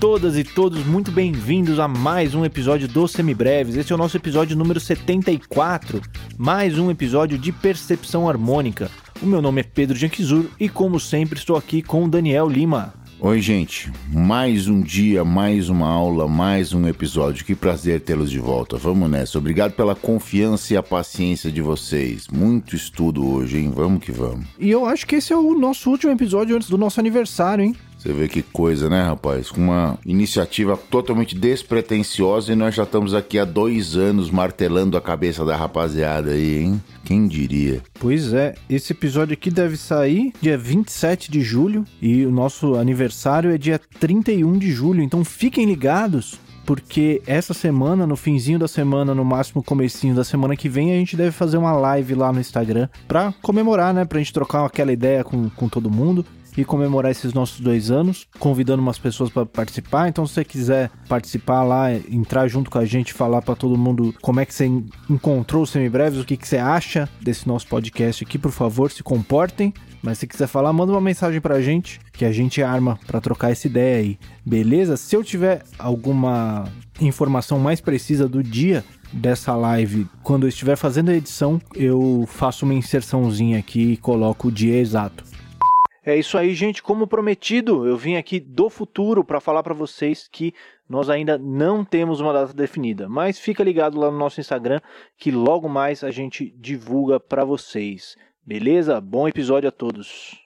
todas e todos muito bem-vindos a mais um episódio do Semibreves. Esse é o nosso episódio número 74, mais um episódio de percepção harmônica. O meu nome é Pedro Janquizur e, como sempre, estou aqui com o Daniel Lima. Oi, gente. Mais um dia, mais uma aula, mais um episódio. Que prazer tê-los de volta. Vamos nessa. Obrigado pela confiança e a paciência de vocês. Muito estudo hoje, hein? Vamos que vamos. E eu acho que esse é o nosso último episódio antes do nosso aniversário, hein? Você vê que coisa, né, rapaz? Com uma iniciativa totalmente despretensiosa e nós já estamos aqui há dois anos martelando a cabeça da rapaziada aí, hein? Quem diria? Pois é, esse episódio aqui deve sair dia 27 de julho e o nosso aniversário é dia 31 de julho, então fiquem ligados porque essa semana, no finzinho da semana, no máximo comecinho da semana que vem, a gente deve fazer uma live lá no Instagram pra comemorar, né? Pra gente trocar aquela ideia com, com todo mundo e comemorar esses nossos dois anos, convidando umas pessoas para participar. Então, se você quiser participar lá, entrar junto com a gente, falar para todo mundo como é que você encontrou os semibreves, o que, que você acha desse nosso podcast aqui, por favor, se comportem. Mas se quiser falar, manda uma mensagem pra gente, que a gente arma para trocar essa ideia aí. Beleza? Se eu tiver alguma informação mais precisa do dia dessa live, quando eu estiver fazendo a edição, eu faço uma inserçãozinha aqui e coloco o dia exato. É isso aí, gente. Como prometido, eu vim aqui do futuro para falar para vocês que nós ainda não temos uma data definida, mas fica ligado lá no nosso Instagram que logo mais a gente divulga para vocês. Beleza? Bom episódio a todos.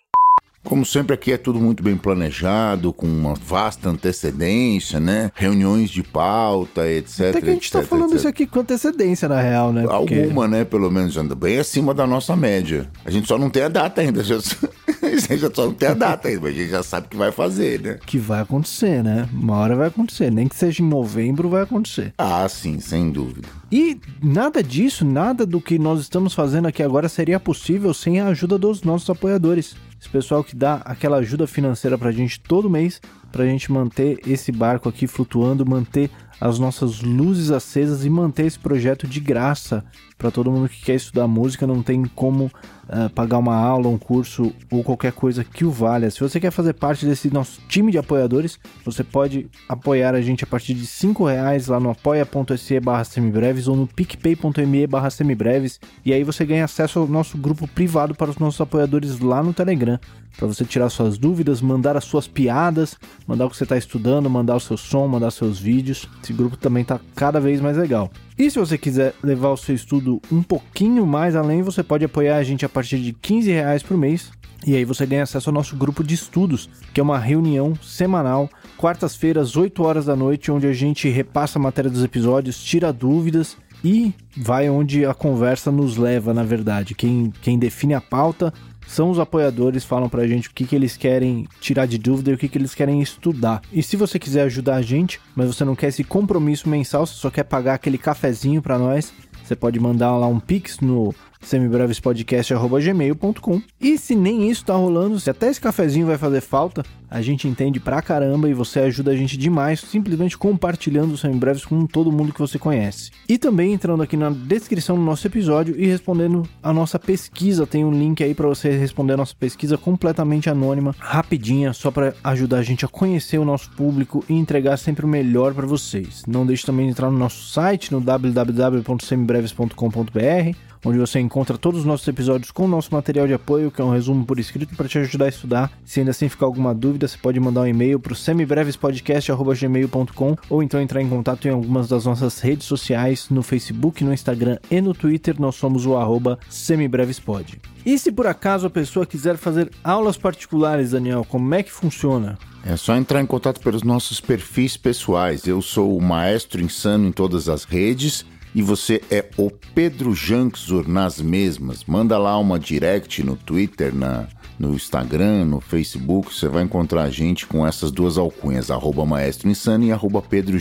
Como sempre, aqui é tudo muito bem planejado, com uma vasta antecedência, né? Reuniões de pauta, etc. Até que a gente etc, tá falando etc. isso aqui com antecedência, na real, né? Porque- Alguma, né? Pelo menos anda bem acima da nossa média. A gente só não tem a data ainda. Já... a gente só não tem a data ainda, mas a gente já sabe que vai fazer, né? Que vai acontecer, né? Uma hora vai acontecer. Nem que seja em novembro, vai acontecer. Ah, sim, sem dúvida. E nada disso, nada do que nós estamos fazendo aqui agora seria possível sem a ajuda dos nossos apoiadores. Esse pessoal que dá aquela ajuda financeira pra gente todo mês, pra gente manter esse barco aqui flutuando, manter as nossas luzes acesas e manter esse projeto de graça para todo mundo que quer estudar música, não tem como ah, pagar uma aula, um curso ou qualquer coisa que o valha. Se você quer fazer parte desse nosso time de apoiadores, você pode apoiar a gente a partir de 5 reais lá no apoia.se barra semibreves ou no picpay.me barra semibreves e aí você ganha acesso ao nosso grupo privado para os nossos apoiadores lá no Telegram para você tirar suas dúvidas, mandar as suas piadas, mandar o que você está estudando, mandar o seu som, mandar seus vídeos. Esse grupo também está cada vez mais legal. E se você quiser levar o seu estudo um pouquinho mais além, você pode apoiar a gente a partir de 15 reais por mês. E aí você ganha acesso ao nosso grupo de estudos, que é uma reunião semanal, quartas-feiras, 8 horas da noite, onde a gente repassa a matéria dos episódios, tira dúvidas e vai onde a conversa nos leva, na verdade. Quem, quem define a pauta são os apoiadores, falam pra gente o que, que eles querem tirar de dúvida e o que, que eles querem estudar. E se você quiser ajudar a gente, mas você não quer esse compromisso mensal, você só quer pagar aquele cafezinho pra nós, você pode mandar lá um pix no semibrevespodcast.gmail.com E se nem isso tá rolando, se até esse cafezinho vai fazer falta, a gente entende pra caramba e você ajuda a gente demais simplesmente compartilhando os semibreves com todo mundo que você conhece. E também entrando aqui na descrição do nosso episódio e respondendo a nossa pesquisa, tem um link aí pra você responder a nossa pesquisa completamente anônima, rapidinha, só pra ajudar a gente a conhecer o nosso público e entregar sempre o melhor pra vocês. Não deixe também de entrar no nosso site no www.semibreves.com.br onde você encontra todos os nossos episódios com o nosso material de apoio, que é um resumo por escrito para te ajudar a estudar. Se ainda assim ficar alguma dúvida, você pode mandar um e-mail para o semibrevespodcast.gmail.com ou então entrar em contato em algumas das nossas redes sociais, no Facebook, no Instagram e no Twitter, nós somos o arroba semibrevespod. E se por acaso a pessoa quiser fazer aulas particulares, Daniel, como é que funciona? É só entrar em contato pelos nossos perfis pessoais. Eu sou o Maestro Insano em todas as redes e você é o Pedro Janksur nas mesmas. Manda lá uma direct no Twitter, na, no Instagram, no Facebook. Você vai encontrar a gente com essas duas alcunhas, arroba Maestro Insano e arroba Pedro.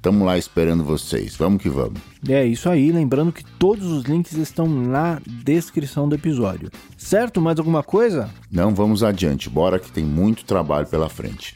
Tamo lá esperando vocês. Vamos que vamos. É isso aí, lembrando que todos os links estão na descrição do episódio. Certo? Mais alguma coisa? Não, vamos adiante. Bora que tem muito trabalho pela frente.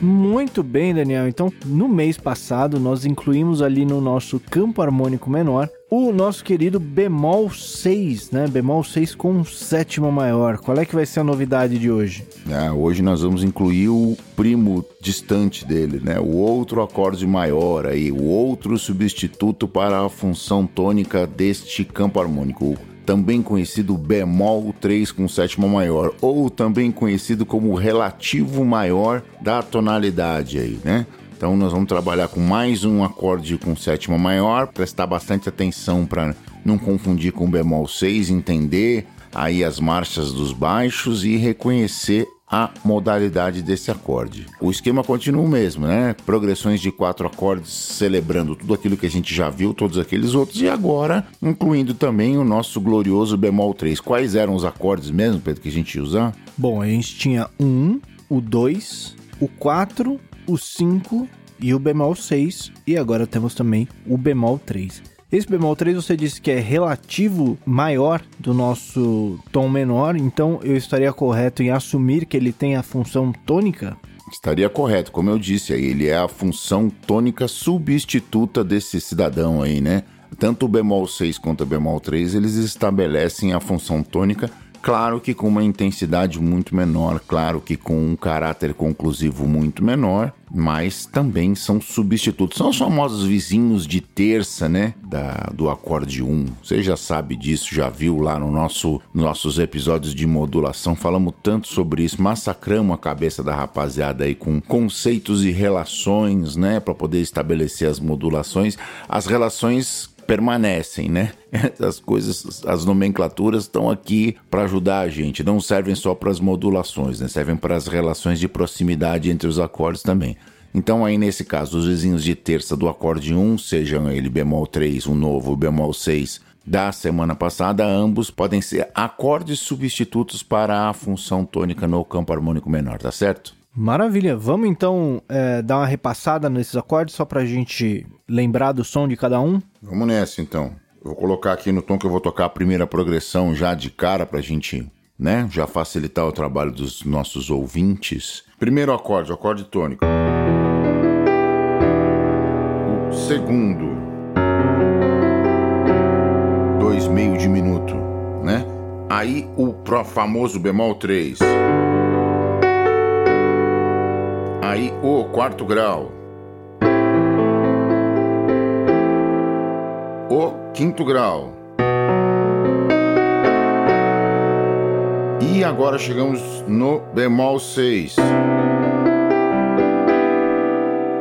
Muito bem, Daniel. Então, no mês passado, nós incluímos ali no nosso campo harmônico menor o nosso querido bemol 6, né? Bemol 6 com sétima maior. Qual é que vai ser a novidade de hoje? É, hoje nós vamos incluir o primo distante dele, né? O outro acorde maior aí, o outro substituto para a função tônica deste campo harmônico, também conhecido bemol 3 com sétima maior, ou também conhecido como relativo maior da tonalidade aí, né? Então nós vamos trabalhar com mais um acorde com sétima maior, prestar bastante atenção para não confundir com bemol 6, entender aí as marchas dos baixos e reconhecer a modalidade desse acorde. O esquema continua o mesmo, né? Progressões de quatro acordes celebrando tudo aquilo que a gente já viu, todos aqueles outros, e agora incluindo também o nosso glorioso bemol 3. Quais eram os acordes mesmo, Pedro, que a gente ia usar? Bom, a gente tinha o 1, o 2, o 4 o 5 e o bemol 6, e agora temos também o bemol 3. Esse bemol 3 você disse que é relativo maior do nosso tom menor, então eu estaria correto em assumir que ele tem a função tônica? Estaria correto, como eu disse, ele é a função tônica substituta desse cidadão aí, né? Tanto o bemol 6 quanto o bemol 3, eles estabelecem a função tônica Claro que com uma intensidade muito menor, claro que com um caráter conclusivo muito menor, mas também são substitutos. São os famosos vizinhos de terça, né? Da, do acorde 1. Você já sabe disso, já viu lá no nosso nossos episódios de modulação. Falamos tanto sobre isso, massacramos a cabeça da rapaziada aí com conceitos e relações, né? Para poder estabelecer as modulações. As relações permanecem, né? As coisas, as nomenclaturas estão aqui para ajudar a gente, não servem só para as modulações, né? Servem para as relações de proximidade entre os acordes também. Então, aí nesse caso, os vizinhos de terça do acorde 1, sejam ele bemol 3, o novo, bemol 6 da semana passada, ambos podem ser acordes substitutos para a função tônica no campo harmônico menor, tá certo? Maravilha. Vamos então é, dar uma repassada nesses acordes só para a gente lembrar do som de cada um? Vamos nessa então. Vou colocar aqui no tom que eu vou tocar a primeira progressão já de cara para a gente, né, já facilitar o trabalho dos nossos ouvintes. Primeiro acorde, acorde tônico. O segundo, dois meio de minuto, né? Aí o famoso bemol 3 Aí o quarto grau. O quinto grau. E agora chegamos no bemol 6.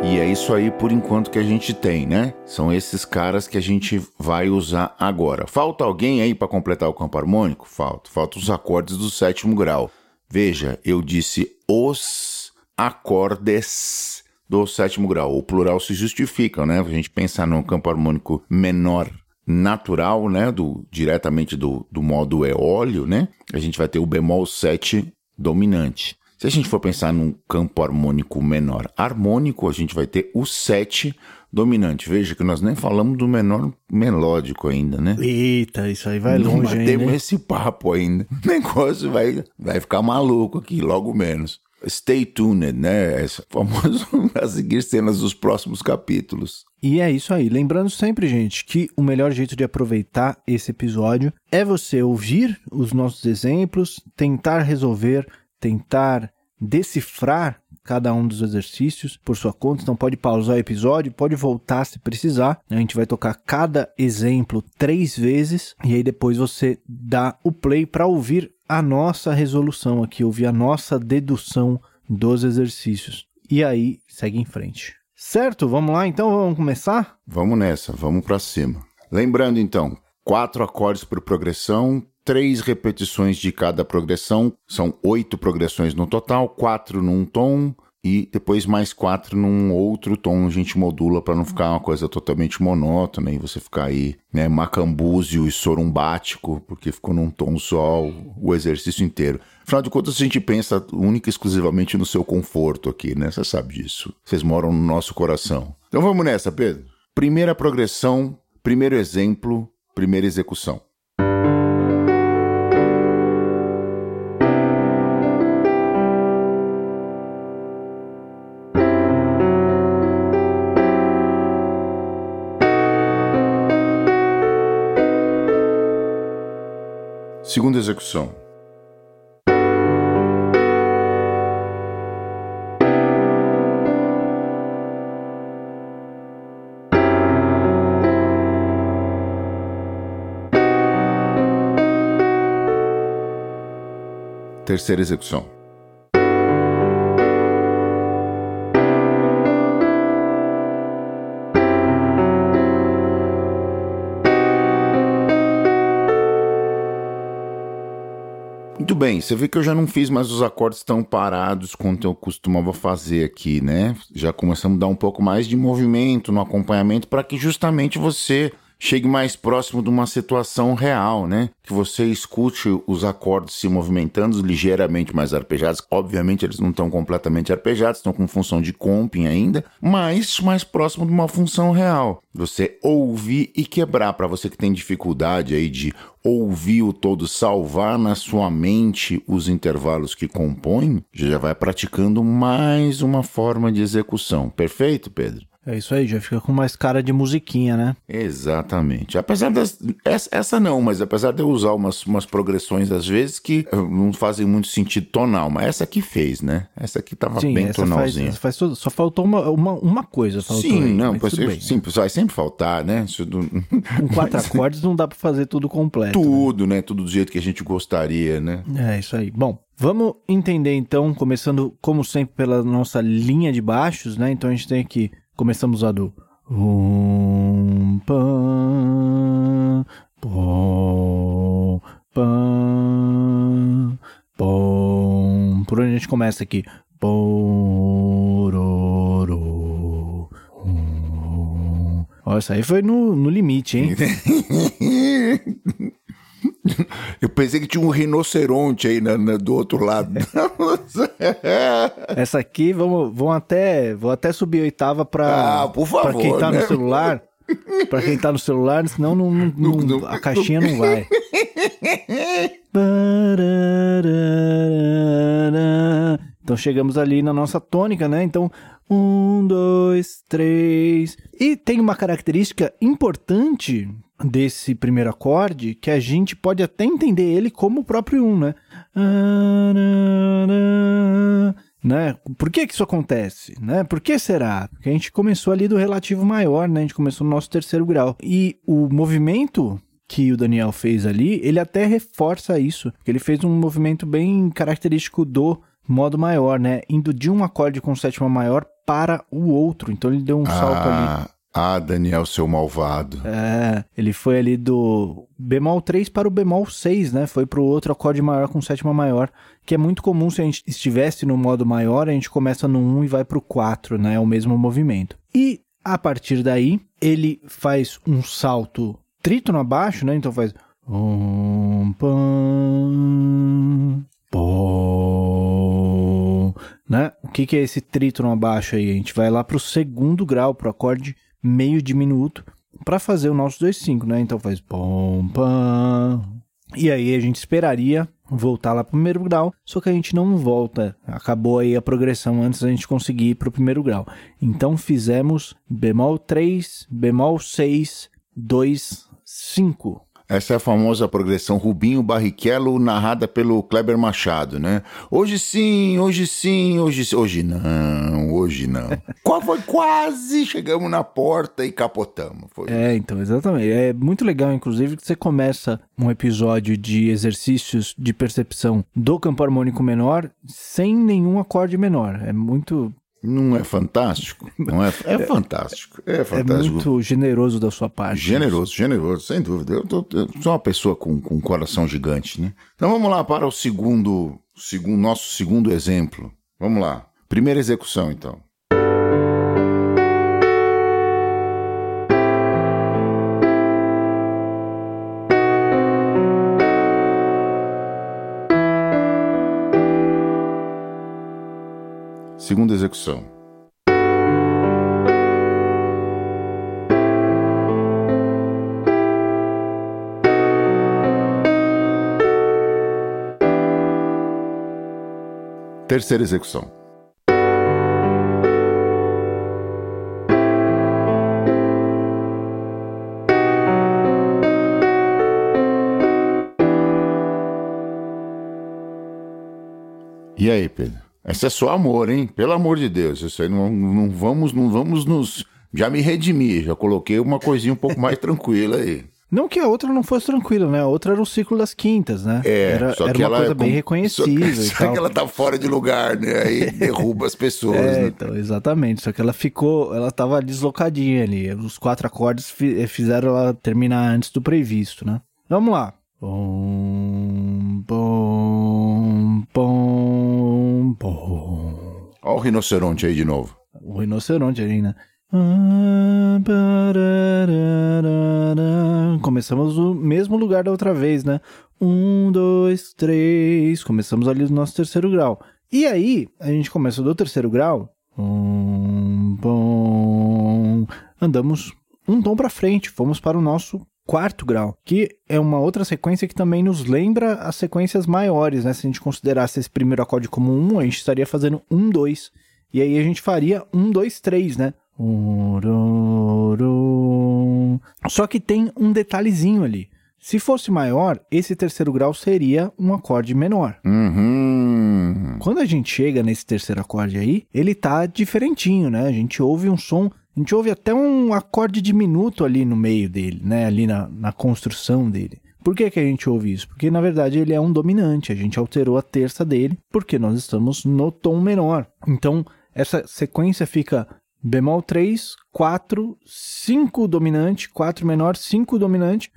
E é isso aí por enquanto que a gente tem, né? São esses caras que a gente vai usar agora. Falta alguém aí para completar o campo harmônico? Falta. Falta os acordes do sétimo grau. Veja, eu disse os acordes do sétimo grau. O plural se justifica, né? A gente pensar num campo harmônico menor natural, né? Do, diretamente do, do modo eólio, né? A gente vai ter o bemol 7 dominante. Se a gente for pensar num campo harmônico menor harmônico, a gente vai ter o 7 dominante. Veja que nós nem falamos do menor melódico ainda, né? Eita, isso aí vai Não longe, Não temos esse papo ainda. O negócio vai, vai ficar maluco aqui, logo menos. Stay tuned, né? É famoso a seguir cenas dos próximos capítulos. E é isso aí. Lembrando sempre, gente, que o melhor jeito de aproveitar esse episódio é você ouvir os nossos exemplos, tentar resolver, tentar decifrar cada um dos exercícios por sua conta. Então pode pausar o episódio, pode voltar se precisar. A gente vai tocar cada exemplo três vezes e aí depois você dá o play para ouvir a nossa resolução aqui, ouvir a nossa dedução dos exercícios. E aí segue em frente. Certo? Vamos lá então? Vamos começar? Vamos nessa, vamos para cima. Lembrando então, quatro acordes por progressão, três repetições de cada progressão, são oito progressões no total, quatro num tom, e depois mais quatro num outro tom a gente modula para não ficar uma coisa totalmente monótona e você ficar aí, né, macambúzio e sorumbático, porque ficou num tom só o exercício inteiro. Afinal de contas, a gente pensa única e exclusivamente no seu conforto aqui, né? Você sabe disso. Vocês moram no nosso coração. Então vamos nessa, Pedro. Primeira progressão, primeiro exemplo, primeira execução. Segunda execução. Terceira execução. Bem, você vê que eu já não fiz mais os acordes tão parados quanto eu costumava fazer aqui, né? Já começamos a dar um pouco mais de movimento no acompanhamento para que justamente você chegue mais próximo de uma situação real, né? Que você escute os acordes se movimentando ligeiramente mais arpejados. Obviamente eles não estão completamente arpejados, estão com função de comping ainda, mas mais próximo de uma função real. Você ouvir e quebrar para você que tem dificuldade aí de ouvir o todo, salvar na sua mente os intervalos que compõem, já vai praticando mais uma forma de execução. Perfeito, Pedro? É isso aí, já fica com mais cara de musiquinha, né? Exatamente. Apesar das. Essa, essa não, mas apesar de eu usar umas, umas progressões às vezes que eh, não fazem muito sentido tonal, mas essa aqui fez, né? Essa aqui tava Sim, bem essa tonalzinha. faz, faz tudo. Só faltou uma, uma, uma coisa. Faltou Sim, aí, não, mas pois, tudo bem. sim, vai sempre faltar, né? Com quatro acordes não dá pra fazer tudo completo. né? tudo, né? Tudo do jeito que a gente gostaria, né? É isso aí. Bom, vamos entender então, começando como sempre pela nossa linha de baixos, né? Então a gente tem aqui, começamos a do um pam pom pam pom. Por onde a gente começa aqui? Pororô. um. Isso aí foi no, no limite, hein? Eu pensei que tinha um rinoceronte aí na- na- do outro lado. Essa aqui, vamos, vamos até, vou até subir a oitava pra, Ah, por favor, quem tá né? no celular. Pra quem tá no celular, senão não, não- não- não- a caixinha não vai. Então chegamos ali na nossa tônica, né? Então, um, dois, três. E tem uma característica importante desse primeiro acorde que a gente pode até entender ele como o próprio um, né? Né? Por que que isso acontece? Né? Por que será? Porque a gente começou ali do relativo maior, né? A gente começou no nosso terceiro grau. E o movimento que o Daniel fez ali, ele até reforça isso, porque ele fez um movimento bem característico do modo maior, né? Indo de um acorde com sétima maior para o outro. Então ele deu um salto ali. Ah, Daniel, seu malvado. É, ele foi ali do bemol 3 para o bemol 6, né? Foi para o outro acorde maior com sétima maior, que é muito comum se a gente estivesse no modo maior, a gente começa no 1 e vai para o 4, né? É o mesmo movimento. E a partir daí, ele faz um salto trítono abaixo, né? Então faz né? O que que é esse trítono abaixo aí? A gente vai lá para o segundo grau, para o acorde meio diminuto, para fazer o nosso 2/5, né? Então faz pom pam. E aí a gente esperaria voltar lá para o primeiro grau, só que a gente não volta. Acabou aí a progressão antes da gente conseguir ir para o primeiro grau. Então fizemos bemol 3, bemol 6, 2, 5. Essa é a famosa progressão Rubinho Barrichello narrada pelo Kleber Machado, né? Hoje sim, hoje sim, hoje sim. Hoje não, hoje não. Foi quase chegamos na porta e capotamos. Foi. É, então, exatamente. É muito legal, inclusive, que você começa um episódio de exercícios de percepção do campo harmônico menor sem nenhum acorde menor. É muito, Não é fantástico? Não é? É fantástico. É é fantástico. muito generoso da sua parte. Generoso, generoso, sem dúvida. Eu, tô- eu sou uma pessoa com, com um coração gigante, né? Então vamos lá para o segundo, segundo, nosso segundo exemplo. Vamos lá. Primeira execução, então. Segunda execução. Terceira execução. E aí, Pedro? Essa é só amor, hein? Pelo amor de Deus. Isso aí não, não vamos, não vamos nos. Já me redimi, já coloquei uma coisinha um pouco mais tranquila aí. Não que a outra não fosse tranquila, né? A outra era o ciclo das quintas, né? É, era, só era que uma ela coisa é bem reconhecível Só, e só que ela tá fora de lugar, né? Aí derruba as pessoas, É, né? então, exatamente. Só que ela ficou, ela tava deslocadinha ali. Os quatro acordes eh, fizeram ela terminar antes do previsto, né? Vamos lá. Bom, bom, bom, Olha o rinoceronte aí de novo. O rinoceronte ali, né? Ah. Começamos no mesmo lugar da outra vez, né? Um, dois, três. Começamos ali no nosso terceiro grau. E aí, a gente começa do terceiro grau. Um, bom. Andamos um tom para frente. Fomos para o nosso quarto grau, que é uma outra sequência que também nos lembra as sequências maiores, né? Se a gente considerasse esse primeiro acorde como um, a gente estaria fazendo um, dois. E aí a gente faria um, dois, três, né? Ururu. Só que tem um detalhezinho ali. Se fosse maior, esse terceiro grau seria um acorde menor. Uhum. Quando a gente chega nesse terceiro acorde aí, ele tá diferentinho, né? A gente ouve um som, a gente ouve até um acorde diminuto ali no meio dele, né? Ali na, na construção dele. Por que, que a gente ouve isso? Porque na verdade ele é um dominante, a gente alterou a terça dele, porque nós estamos no tom menor. Então essa sequência fica bemol 3, 4, 5 dominante, 4 menor, 5 dominante,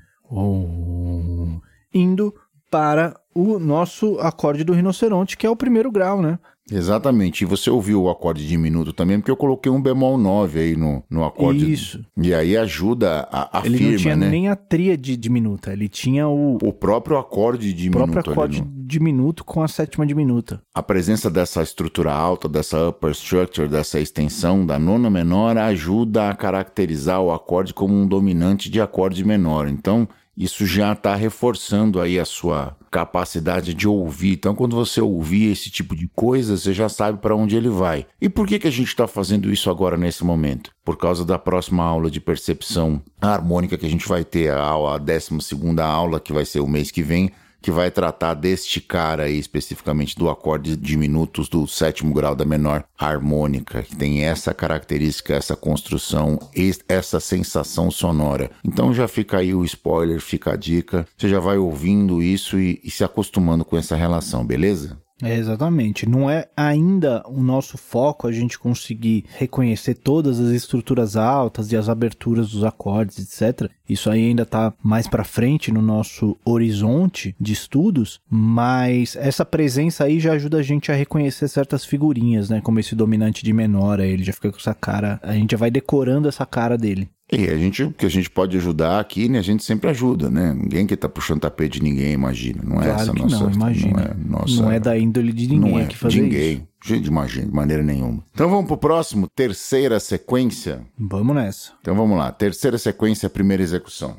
indo para o nosso acorde do rinoceronte, que é o primeiro grau, né? Exatamente. E você ouviu o acorde diminuto também, porque eu coloquei um bemol 9 aí no, no acorde. Isso. E aí ajuda a, a Ele firma, não tinha né? nem a tríade diminuta, ele tinha o O próprio acorde diminuto. próprio ali acorde no- diminuto com a sétima diminuta. A presença dessa estrutura alta, dessa upper structure, dessa extensão da nona menor ajuda a caracterizar o acorde como um dominante de acorde menor. Então, isso já está reforçando aí a sua capacidade de ouvir. Então, quando você ouvir esse tipo de coisa, você já sabe para onde ele vai. E por que, que a gente está fazendo isso agora nesse momento? Por causa da próxima aula de percepção harmônica que a gente vai ter, a, a 12 aula, que vai ser o mês que vem, que vai tratar deste cara aí, especificamente do acorde diminutos do sétimo grau da menor harmônica, que tem essa característica, essa construção, es- essa sensação sonora. Então já fica aí o spoiler, fica a dica. Você já vai ouvindo isso e, e se acostumando com essa relação, beleza? É, exatamente. Não é ainda o nosso foco a gente conseguir reconhecer todas as estruturas altas e as aberturas dos acordes, etc. Isso aí ainda está mais para frente no nosso horizonte de estudos, mas essa presença aí já ajuda a gente a reconhecer certas figurinhas, né? Como esse dominante de menor, aí ele já fica com essa cara, a gente já vai decorando essa cara dele. E a gente, o que a gente pode ajudar aqui, né? A gente sempre ajuda, né? Ninguém que tá puxando tapete de ninguém, imagina. Não é Claro essa que nossa. não, imagina. Não é, nossa, Não é da índole de ninguém não é aqui fazer de isso. ninguém. De imagina, de maneira nenhuma. Então vamos pro próximo, terceira sequência. Vamos nessa. Então vamos lá, terceira sequência, primeira execução.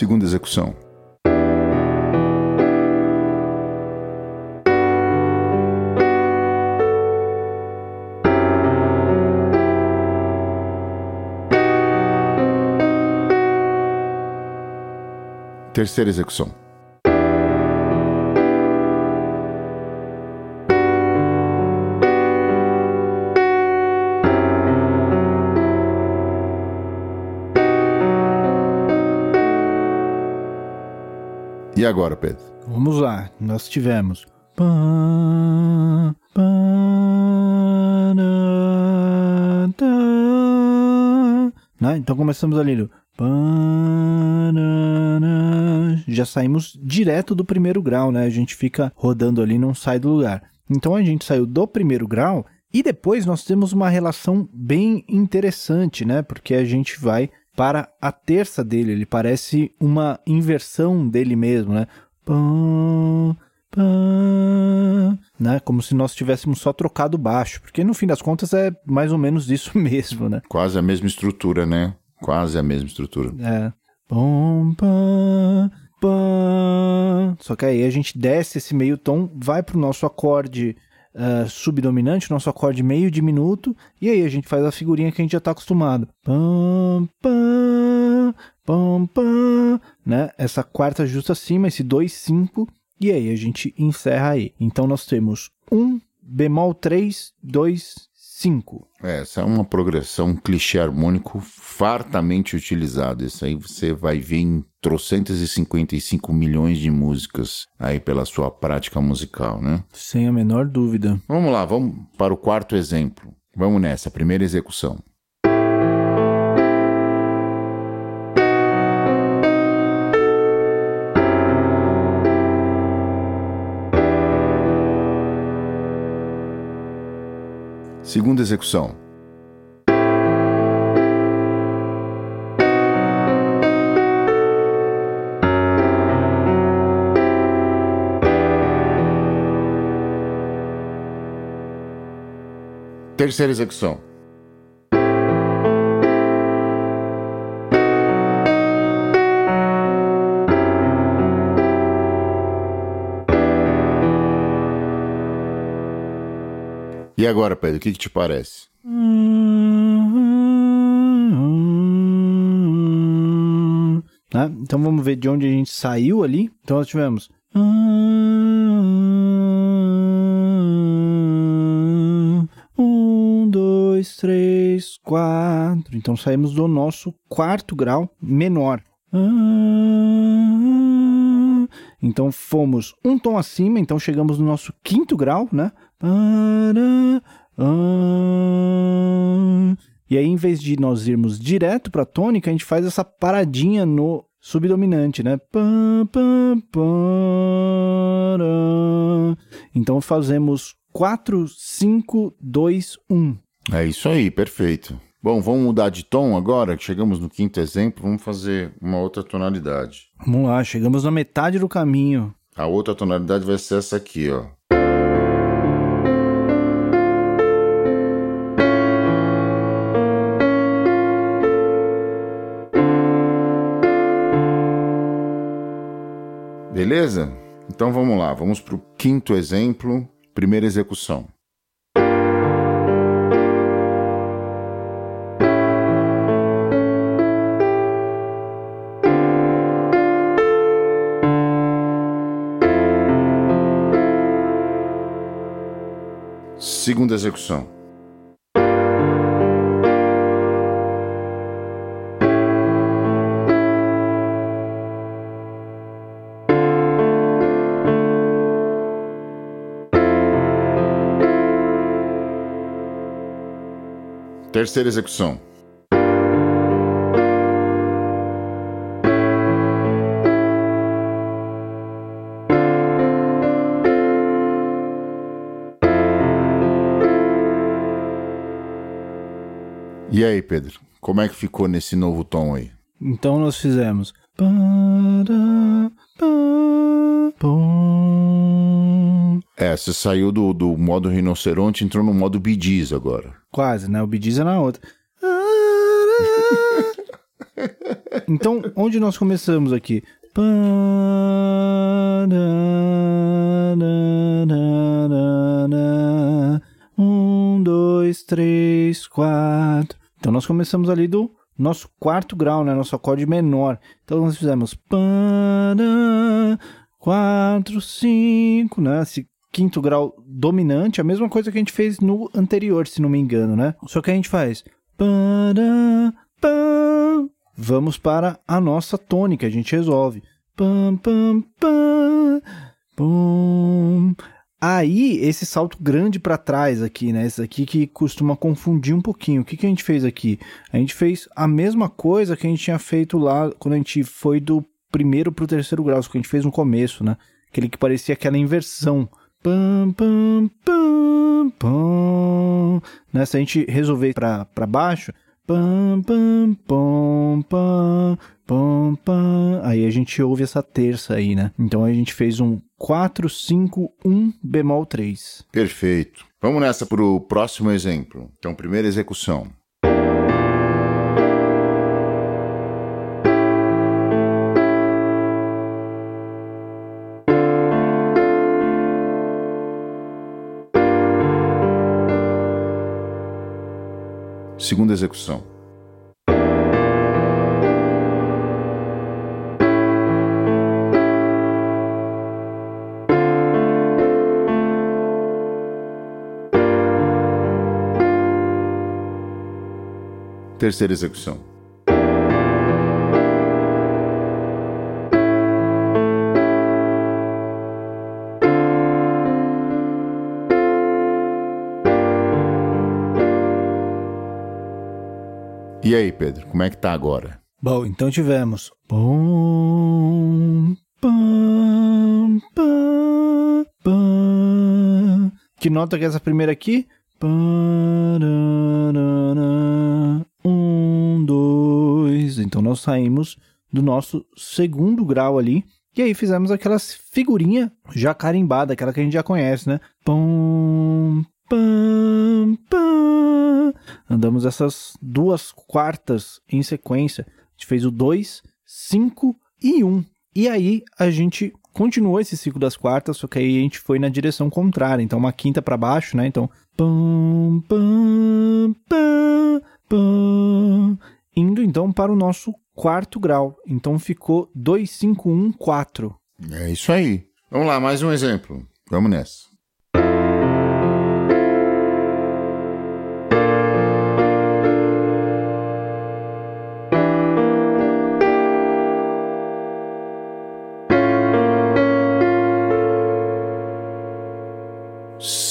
Segunda execução. Terceira execução. E agora, Pedro? Vamos lá, nós tivemos. Né? Então começamos ali na. Já saímos direto do primeiro grau, né? A gente fica rodando ali, não sai do lugar. Então a gente saiu do primeiro grau e depois nós temos uma relação bem interessante, né? Porque a gente vai para a terça dele, ele parece uma inversão dele mesmo, né? Né? Como se nós tivéssemos só trocado baixo, porque no fim das contas é mais ou menos isso mesmo, né? Quase a mesma estrutura, né? Quase a mesma estrutura. É. Só que aí a gente desce esse meio tom, vai pro nosso acorde uh, subdominante, nosso acorde meio diminuto, e aí a gente faz a figurinha que a gente já está acostumado. Pam, pam, pam, pam, né? Essa quarta justa acima, esse 2, 5, e aí a gente encerra aí. Então nós temos 1, bemol 3, 2, 5. É, essa é uma progressão clichê harmônico fartamente utilizado. Isso aí você vai ver em trocentas e 55 milhões de músicas aí pela sua prática musical, né? Sem a menor dúvida. Vamos lá, vamos para o quarto exemplo. Vamos nessa, primeira execução. Segunda execução. Terceira execução. E agora, Pedro, o que, que te parece? Né? Então vamos ver de onde a gente saiu ali. Então nós tivemos. Um, dois, três, quatro. Então saímos do nosso quarto grau menor. Então fomos um tom acima, então chegamos no nosso quinto grau, né? E aí, em vez de nós irmos direto para a tônica, a gente faz essa paradinha no subdominante, né? Então fazemos 4, 5, 2, 1. É isso aí, perfeito. Bom, vamos mudar de tom agora, que chegamos no quinto exemplo, vamos fazer uma outra tonalidade. Vamos lá, chegamos na metade do caminho. A outra tonalidade vai ser essa aqui, ó. Beleza? Então vamos lá, vamos para o quinto exemplo, primeira execução. Segunda execução. Terceira execução. E aí, Pedro, como é que ficou nesse novo tom aí? Então nós fizemos. É, você saiu do, do modo rinoceronte e entrou no modo bidiz agora. Quase, né? O bidiz é na outra. então, onde nós começamos aqui? Um, dois, três, quatro. Então nós começamos ali do nosso quarto grau, né? Nosso acorde menor. Então nós fizemos quatro, cinco, né? Esse quinto grau dominante, a mesma coisa que a gente fez no anterior, se não me engano, né? Só que a gente faz Vamos para a nossa tônica, a gente resolve. Pam, pam, pam, pum. Aí, esse salto grande para trás aqui, né? Esse aqui que costuma confundir um pouquinho. O que, que a gente fez aqui? A gente fez a mesma coisa que a gente tinha feito lá quando a gente foi do primeiro para o terceiro grau, que a gente fez no começo, né? Aquele que parecia aquela inversão. Pam, pam, pam, pam. Né? Se a gente resolver para baixo, pam, pam, pam, pam, pam, pam. Aí a gente ouve essa terça aí, né? Então a gente fez um 4, 5, 1, bemol 3. Perfeito. Vamos nessa para o próximo exemplo. Então, primeira execução. Segunda execução. Terceira execução. E aí, Pedro, como é que tá agora? Bom, então tivemos. Pum, pam, pam, pam. Que nota que é essa primeira aqui? Um, dois. Então nós saímos do nosso segundo grau ali. E aí fizemos aquela figurinha já carimbada, aquela que a gente já conhece, né? Pum, pam, pam. Andamos essas duas quartas em sequência. A gente fez o 2, 5 e 1. Um. E aí a gente continuou esse ciclo das quartas, só que aí a gente foi na direção contrária. Então uma quinta para baixo, né? Então pam, pam, pam, pam. Indo então para o nosso quarto grau. Então ficou 2, 5, 1, 4. É isso aí. Vamos lá, mais um exemplo. Vamos nessa.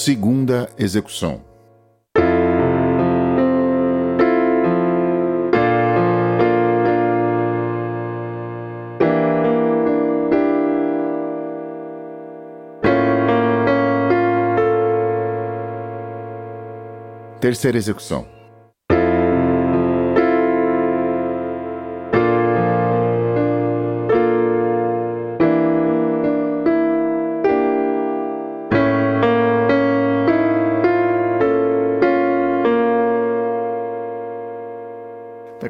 Segunda execução. Terceira execução.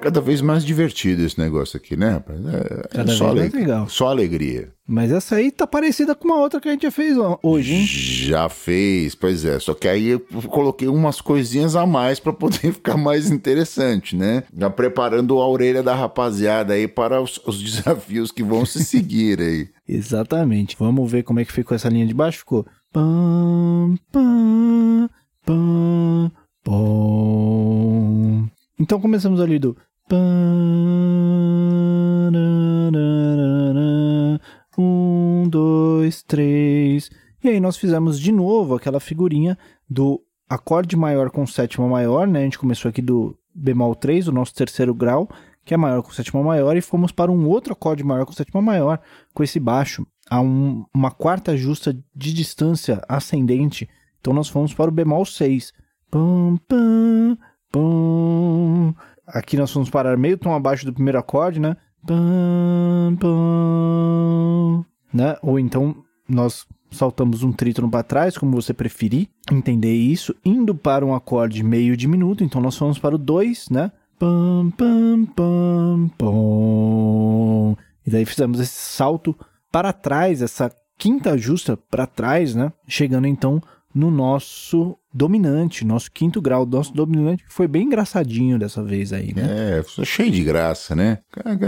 Cada vez mais divertido esse negócio aqui, né, rapaz? É, é cada é só, vez mais legal. só alegria. Mas essa aí tá parecida com uma outra que a gente já fez hoje, hein? Já fez, pois é. Só que aí eu coloquei umas coisinhas a mais para poder ficar mais interessante, né? Já preparando a orelha da rapaziada aí para os, os desafios que vão se seguir aí. Exatamente. Vamos ver como é que ficou essa linha de baixo. Ficou. Pam, pam, pam, pam. Então começamos ali do um, dois, três. E aí nós fizemos de novo aquela figurinha do acorde maior com sétima maior, né? A gente começou aqui do bemol 3, o nosso terceiro grau, que é maior com sétima maior, e fomos para um outro acorde maior com sétima maior, com esse baixo, a um, uma quarta justa de distância ascendente. Então nós fomos para o bemol 6. Pum, pum, pum. Aqui nós vamos parar meio tom abaixo do primeiro acorde, né? Pam, pam, né? Ou então nós saltamos um trítono para trás, como você preferir, entender isso, indo para um acorde meio diminuto, então nós vamos para o 2, né? Pam, pam, pam, pam. E daí fizemos esse salto para trás, essa quinta justa para trás, né? Chegando então no nosso dominante, nosso quinto grau, nosso dominante que foi bem engraçadinho dessa vez aí, né? É, cheio de graça, né?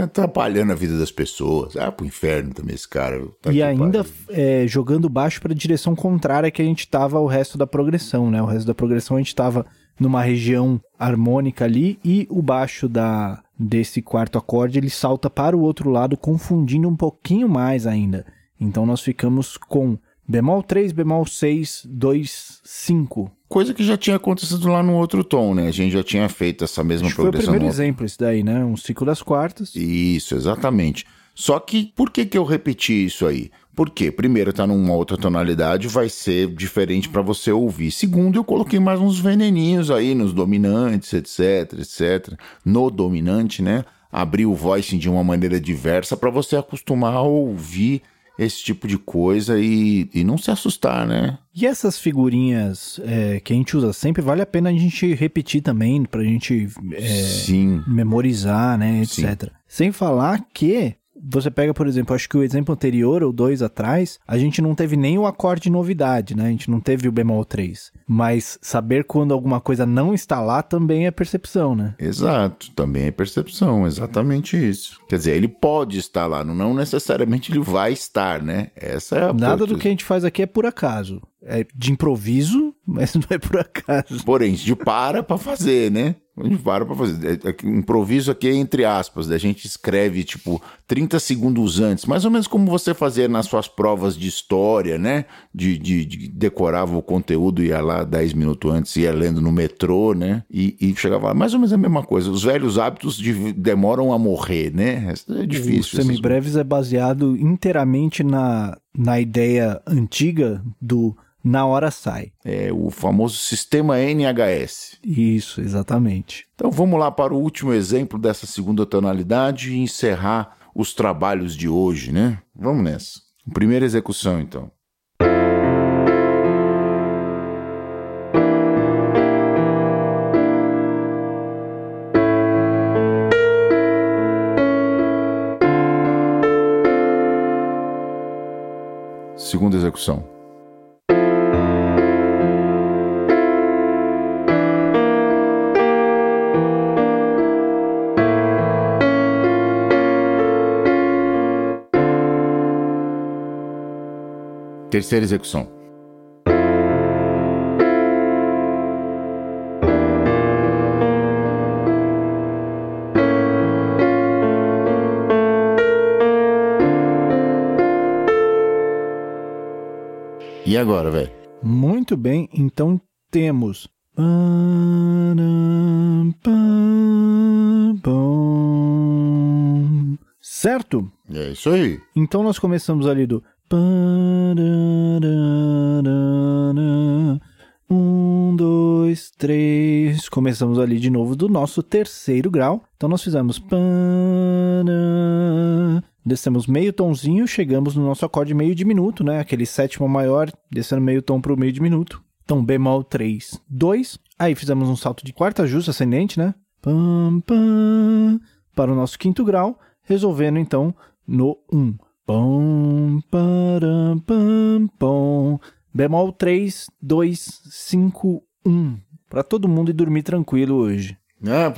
Atrapalhando a vida das pessoas. Ah, pro inferno também esse cara. Tá e ainda é, jogando baixo para a direção contrária que a gente tava o resto da progressão, né? O resto da progressão a gente tava numa região harmônica ali e o baixo da desse quarto acorde ele salta para o outro lado, confundindo um pouquinho mais ainda. Então nós ficamos com Bemol 3, bemol 6, 2, 5. Coisa que já tinha acontecido lá no outro tom, né? A gente já tinha feito essa mesma Acho progressão. Foi o primeiro exemplo esse daí, né? Um ciclo das quartas. Isso, exatamente. Só que por que, que eu repeti isso aí? Porque, primeiro, tá numa outra tonalidade, vai ser diferente para você ouvir. Segundo, eu coloquei mais uns veneninhos aí nos dominantes, etc, etc. No dominante, né? Abri o voicing de uma maneira diversa para você acostumar a ouvir esse tipo de coisa e, e não se assustar, né? E essas figurinhas é, que a gente usa sempre, vale a pena a gente repetir também, pra gente é, Sim. memorizar, né, etc. Sim. Sem falar que você pega, por exemplo, acho que o exemplo anterior, ou dois atrás, a gente não teve nem o acorde novidade, né? A gente não teve o bemol 3. Mas saber quando alguma coisa não está lá também é percepção, né? Exato, também é percepção, exatamente isso. Quer dizer, ele pode estar lá, não necessariamente ele vai estar, né? Essa é a Nada do que a gente faz aqui é por acaso. É de improviso, mas não é por acaso. Porém, a gente para pra fazer, né? A gente para pra fazer. É, é, improviso aqui é entre aspas, a gente escreve tipo 30 segundos antes, mais ou menos como você fazia nas suas provas de história, né? De, de, de decorava o conteúdo, ia lá 10 minutos antes, ia lendo no metrô, né? E, e chegava lá, mais ou menos a mesma coisa. Os velhos hábitos de, demoram a morrer, né? É difícil. O Semibreves é baseado inteiramente na, na ideia antiga do na hora sai. É o famoso sistema NHS. Isso, exatamente. Então vamos lá para o último exemplo dessa segunda tonalidade e encerrar os trabalhos de hoje, né? Vamos nessa. Primeira execução, então. Segunda execução. Terceira execução. E agora, velho? Muito bem, então temos. Certo? É isso aí. Então nós começamos ali do um, dois, três. Começamos ali de novo do nosso terceiro grau. Então nós fizemos. Descemos meio tonzinho, chegamos no nosso acorde meio diminuto, né? Aquele sétimo maior, descendo meio tom para o meio diminuto. Então bemol 3, 2. Aí fizemos um salto de quarta justa ascendente, né? para o nosso quinto grau, resolvendo então no 1. Pom, param, pam, pom. Bemol 3, 2, 5, 1. Para todo mundo ir dormir tranquilo hoje. É,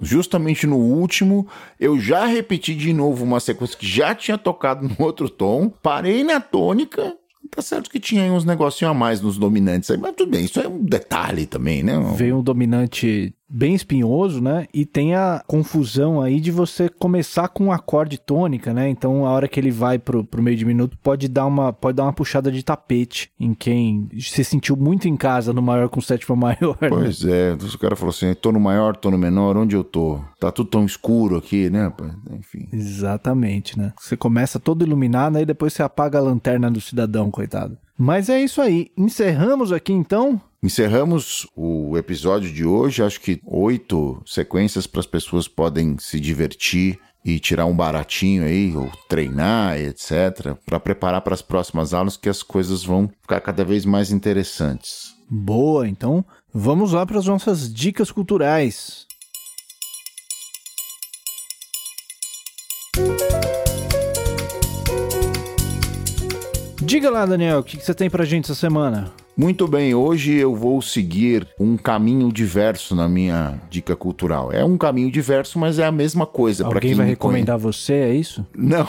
justamente no último, eu já repeti de novo uma sequência que já tinha tocado no outro tom, parei na tônica Tá certo que tinha uns negocinho a mais nos dominantes aí, mas tudo bem, isso é um detalhe também, né? Veio um dominante bem espinhoso, né? E tem a confusão aí de você começar com um acorde tônica, né? Então a hora que ele vai pro, pro meio de minuto pode dar uma pode dar uma puxada de tapete em quem se sentiu muito em casa no maior com sétima maior. Né? Pois né? é, o cara falou assim: tô no maior, tô no menor, onde eu tô? Tá tudo tão escuro aqui, né? Enfim. Exatamente, né? Você começa todo iluminado, aí depois você apaga a lanterna do cidadão, coitado. Mas é isso aí. Encerramos aqui então. Encerramos o episódio de hoje. Acho que oito sequências para as pessoas podem se divertir e tirar um baratinho aí, ou treinar, etc., para preparar para as próximas aulas que as coisas vão ficar cada vez mais interessantes. Boa, então vamos lá para as nossas dicas culturais. Diga lá, Daniel, o que, você tem pra gente essa semana? Muito bem, hoje eu vou seguir um caminho diverso na minha dica cultural. É um caminho diverso, mas é a mesma coisa. Alguém quem vai recomendar conhece. você, é isso? Não,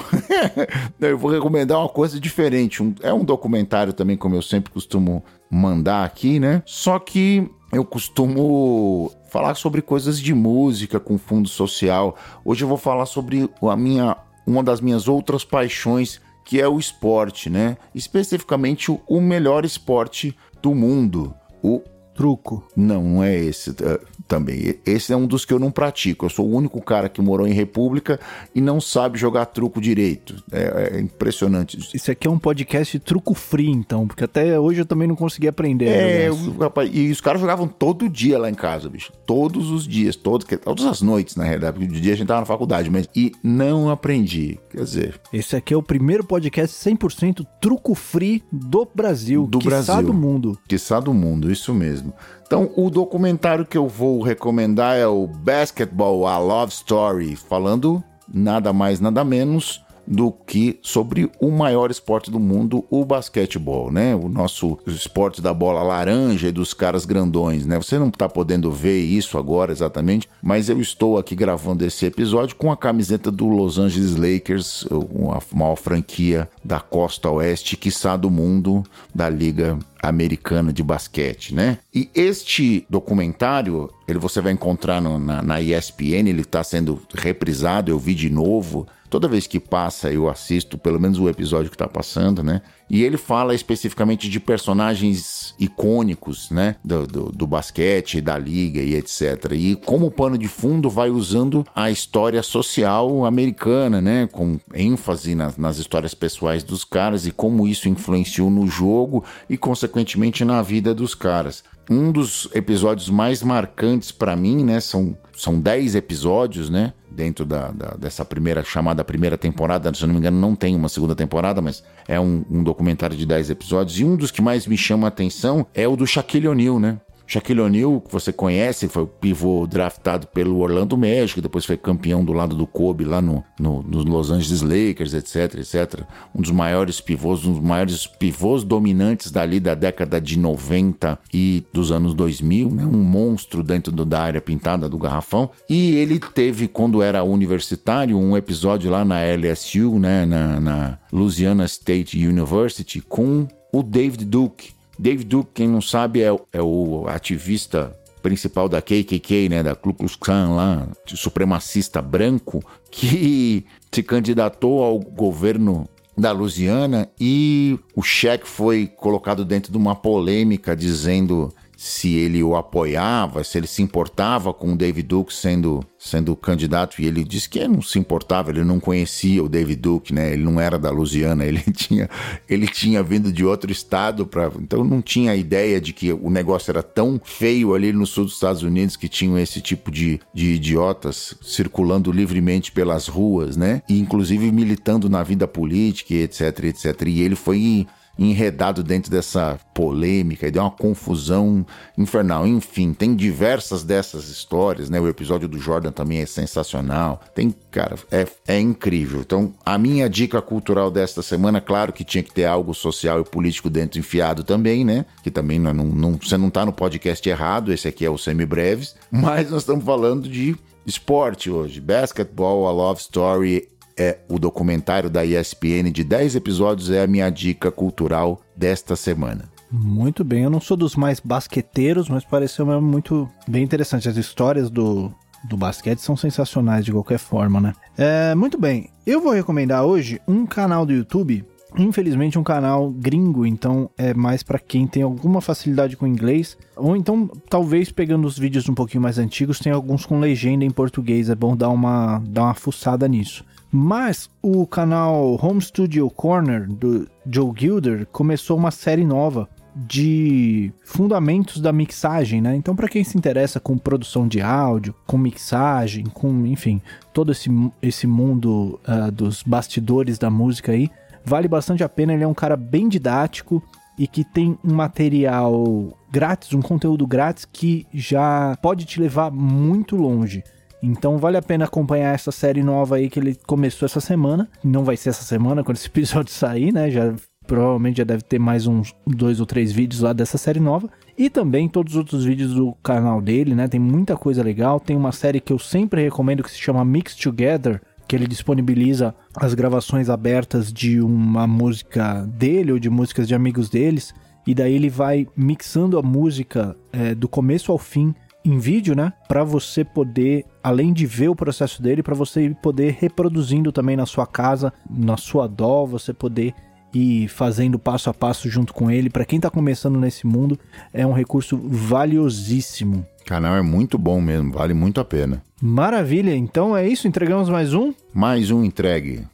eu vou recomendar uma coisa diferente. Um, é um documentário também, como eu sempre costumo mandar aqui, né? Só que eu costumo falar sobre coisas de música com fundo social. Hoje eu vou falar sobre a minha uma das minhas outras paixões que é o esporte, né? Especificamente o melhor esporte do mundo, o truco. Não, não é esse. Uh, também. Esse é um dos que eu não pratico. Eu sou o único cara que morou em República e não sabe jogar truco direito. É, é impressionante. Isso aqui é um podcast truco free, então, porque até hoje eu também não consegui aprender. É, rapaz, e os caras jogavam todo dia lá em casa, bicho. Todos os dias, todos, todas as noites, na realidade, porque de dia a gente tava na faculdade, mas e não aprendi. Quer dizer. Esse aqui é o primeiro podcast 100% truco free do Brasil. Do Brasil. do mundo. Quiçá do mundo, isso mesmo. Então, o documentário que eu vou recomendar é o Basketball A Love Story, falando nada mais, nada menos do que sobre o maior esporte do mundo, o basquetebol, né? O nosso esporte da bola laranja e dos caras grandões, né? Você não está podendo ver isso agora exatamente, mas eu estou aqui gravando esse episódio com a camiseta do Los Angeles Lakers, a maior franquia da costa oeste, quiçá do mundo, da liga americana de basquete, né? E este documentário, ele você vai encontrar no, na, na ESPN, ele está sendo reprisado, eu vi de novo. Toda vez que passa, eu assisto pelo menos o episódio que está passando, né? E ele fala especificamente de personagens icônicos, né? Do, do, do, basquete, da liga e etc. E como pano de fundo vai usando a história social americana, né? Com ênfase nas, nas histórias pessoais dos caras e como isso influenciou no jogo e, consequentemente, na vida dos caras um dos episódios mais marcantes para mim, né? São, são 10 episódios, né? Dentro da, da, dessa primeira chamada primeira temporada. Se eu não me engano, não tem uma segunda temporada, mas é um, um documentário de 10 episódios. E um dos que mais me chama a atenção é o do Shaquille O'Neal, né? Shaquille O'Neal, que você conhece, foi o pivô draftado pelo Orlando Magic, depois foi campeão do lado do Kobe lá no, no, nos Los Angeles Lakers, etc, etc. Um dos maiores pivôs, um dos maiores pivôs dominantes dali da década de 90 e dos anos 2000, né? um monstro dentro do, da área pintada do garrafão. E ele teve, quando era universitário, um episódio lá na LSU, né? na, na Louisiana State University, com o David Duke, David Duke, quem não sabe, é, é o ativista principal da KKK, né, da Ku Klux Klan lá, supremacista branco, que se candidatou ao governo da Louisiana e o cheque foi colocado dentro de uma polêmica dizendo se ele o apoiava, se ele se importava com o David Duke sendo, sendo candidato, e ele disse que não se importava, ele não conhecia o David Duke, né? Ele não era da Louisiana, ele tinha, ele tinha vindo de outro estado, pra, então não tinha ideia de que o negócio era tão feio ali no sul dos Estados Unidos que tinham esse tipo de, de idiotas circulando livremente pelas ruas, né? E inclusive militando na vida política, etc, etc. E ele foi enredado dentro dessa polêmica e deu uma confusão infernal. Enfim, tem diversas dessas histórias, né? O episódio do Jordan também é sensacional. Tem, cara, é, é incrível. Então, a minha dica cultural desta semana, claro que tinha que ter algo social e político dentro enfiado também, né? Que também não, não, você não tá no podcast errado, esse aqui é o Semi-Breves, mas nós estamos falando de esporte hoje. Basketball, a Love Story é o documentário da ESPN de 10 episódios, é a minha dica cultural desta semana. Muito bem, eu não sou dos mais basqueteiros, mas pareceu muito bem interessante. As histórias do, do basquete são sensacionais de qualquer forma, né? É, muito bem, eu vou recomendar hoje um canal do YouTube infelizmente um canal gringo, então é mais para quem tem alguma facilidade com inglês, ou então talvez pegando os vídeos um pouquinho mais antigos, tem alguns com legenda em português, é bom dar uma dar uma fuçada nisso. Mas o canal Home Studio Corner do Joe Gilder começou uma série nova de fundamentos da mixagem, né? Então, para quem se interessa com produção de áudio, com mixagem, com, enfim, todo esse, esse mundo uh, dos bastidores da música aí, vale bastante a pena. Ele é um cara bem didático e que tem um material grátis, um conteúdo grátis que já pode te levar muito longe. Então vale a pena acompanhar essa série nova aí que ele começou essa semana. Não vai ser essa semana quando esse episódio sair, né? Já provavelmente já deve ter mais uns dois ou três vídeos lá dessa série nova. E também todos os outros vídeos do canal dele, né? Tem muita coisa legal. Tem uma série que eu sempre recomendo que se chama Mix Together, que ele disponibiliza as gravações abertas de uma música dele ou de músicas de amigos deles. E daí ele vai mixando a música é, do começo ao fim em vídeo, né? Para você poder, além de ver o processo dele, para você poder reproduzindo também na sua casa, na sua dó, você poder ir fazendo passo a passo junto com ele. Para quem tá começando nesse mundo, é um recurso valiosíssimo. Canal é muito bom mesmo, vale muito a pena. Maravilha, então é isso, entregamos mais um? Mais um entregue.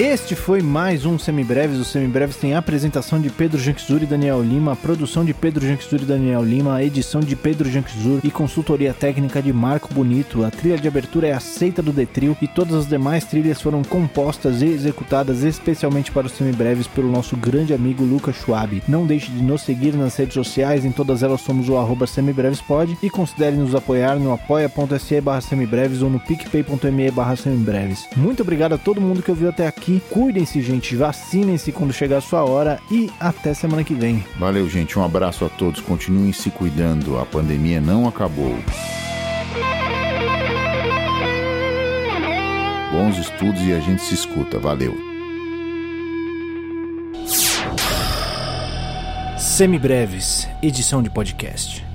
Este foi mais um Semibreves. O Semibreves tem a apresentação de Pedro Janquizur e Daniel Lima, a produção de Pedro Janquizur e Daniel Lima, a edição de Pedro Janquizur e consultoria técnica de Marco Bonito. A trilha de abertura é aceita do Detril e todas as demais trilhas foram compostas e executadas especialmente para os Semibreves pelo nosso grande amigo Lucas Schwab. Não deixe de nos seguir nas redes sociais, em todas elas somos o arroba semibrevespod e considere nos apoiar no apoia.se barra semibreves ou no picpay.me barra semibreves. Muito obrigado a todo mundo que ouviu até aqui aqui. Cuidem-se, gente. Vacinem-se quando chegar a sua hora e até semana que vem. Valeu, gente. Um abraço a todos. Continuem se cuidando. A pandemia não acabou. Bons estudos e a gente se escuta. Valeu. Semibreves, edição de podcast.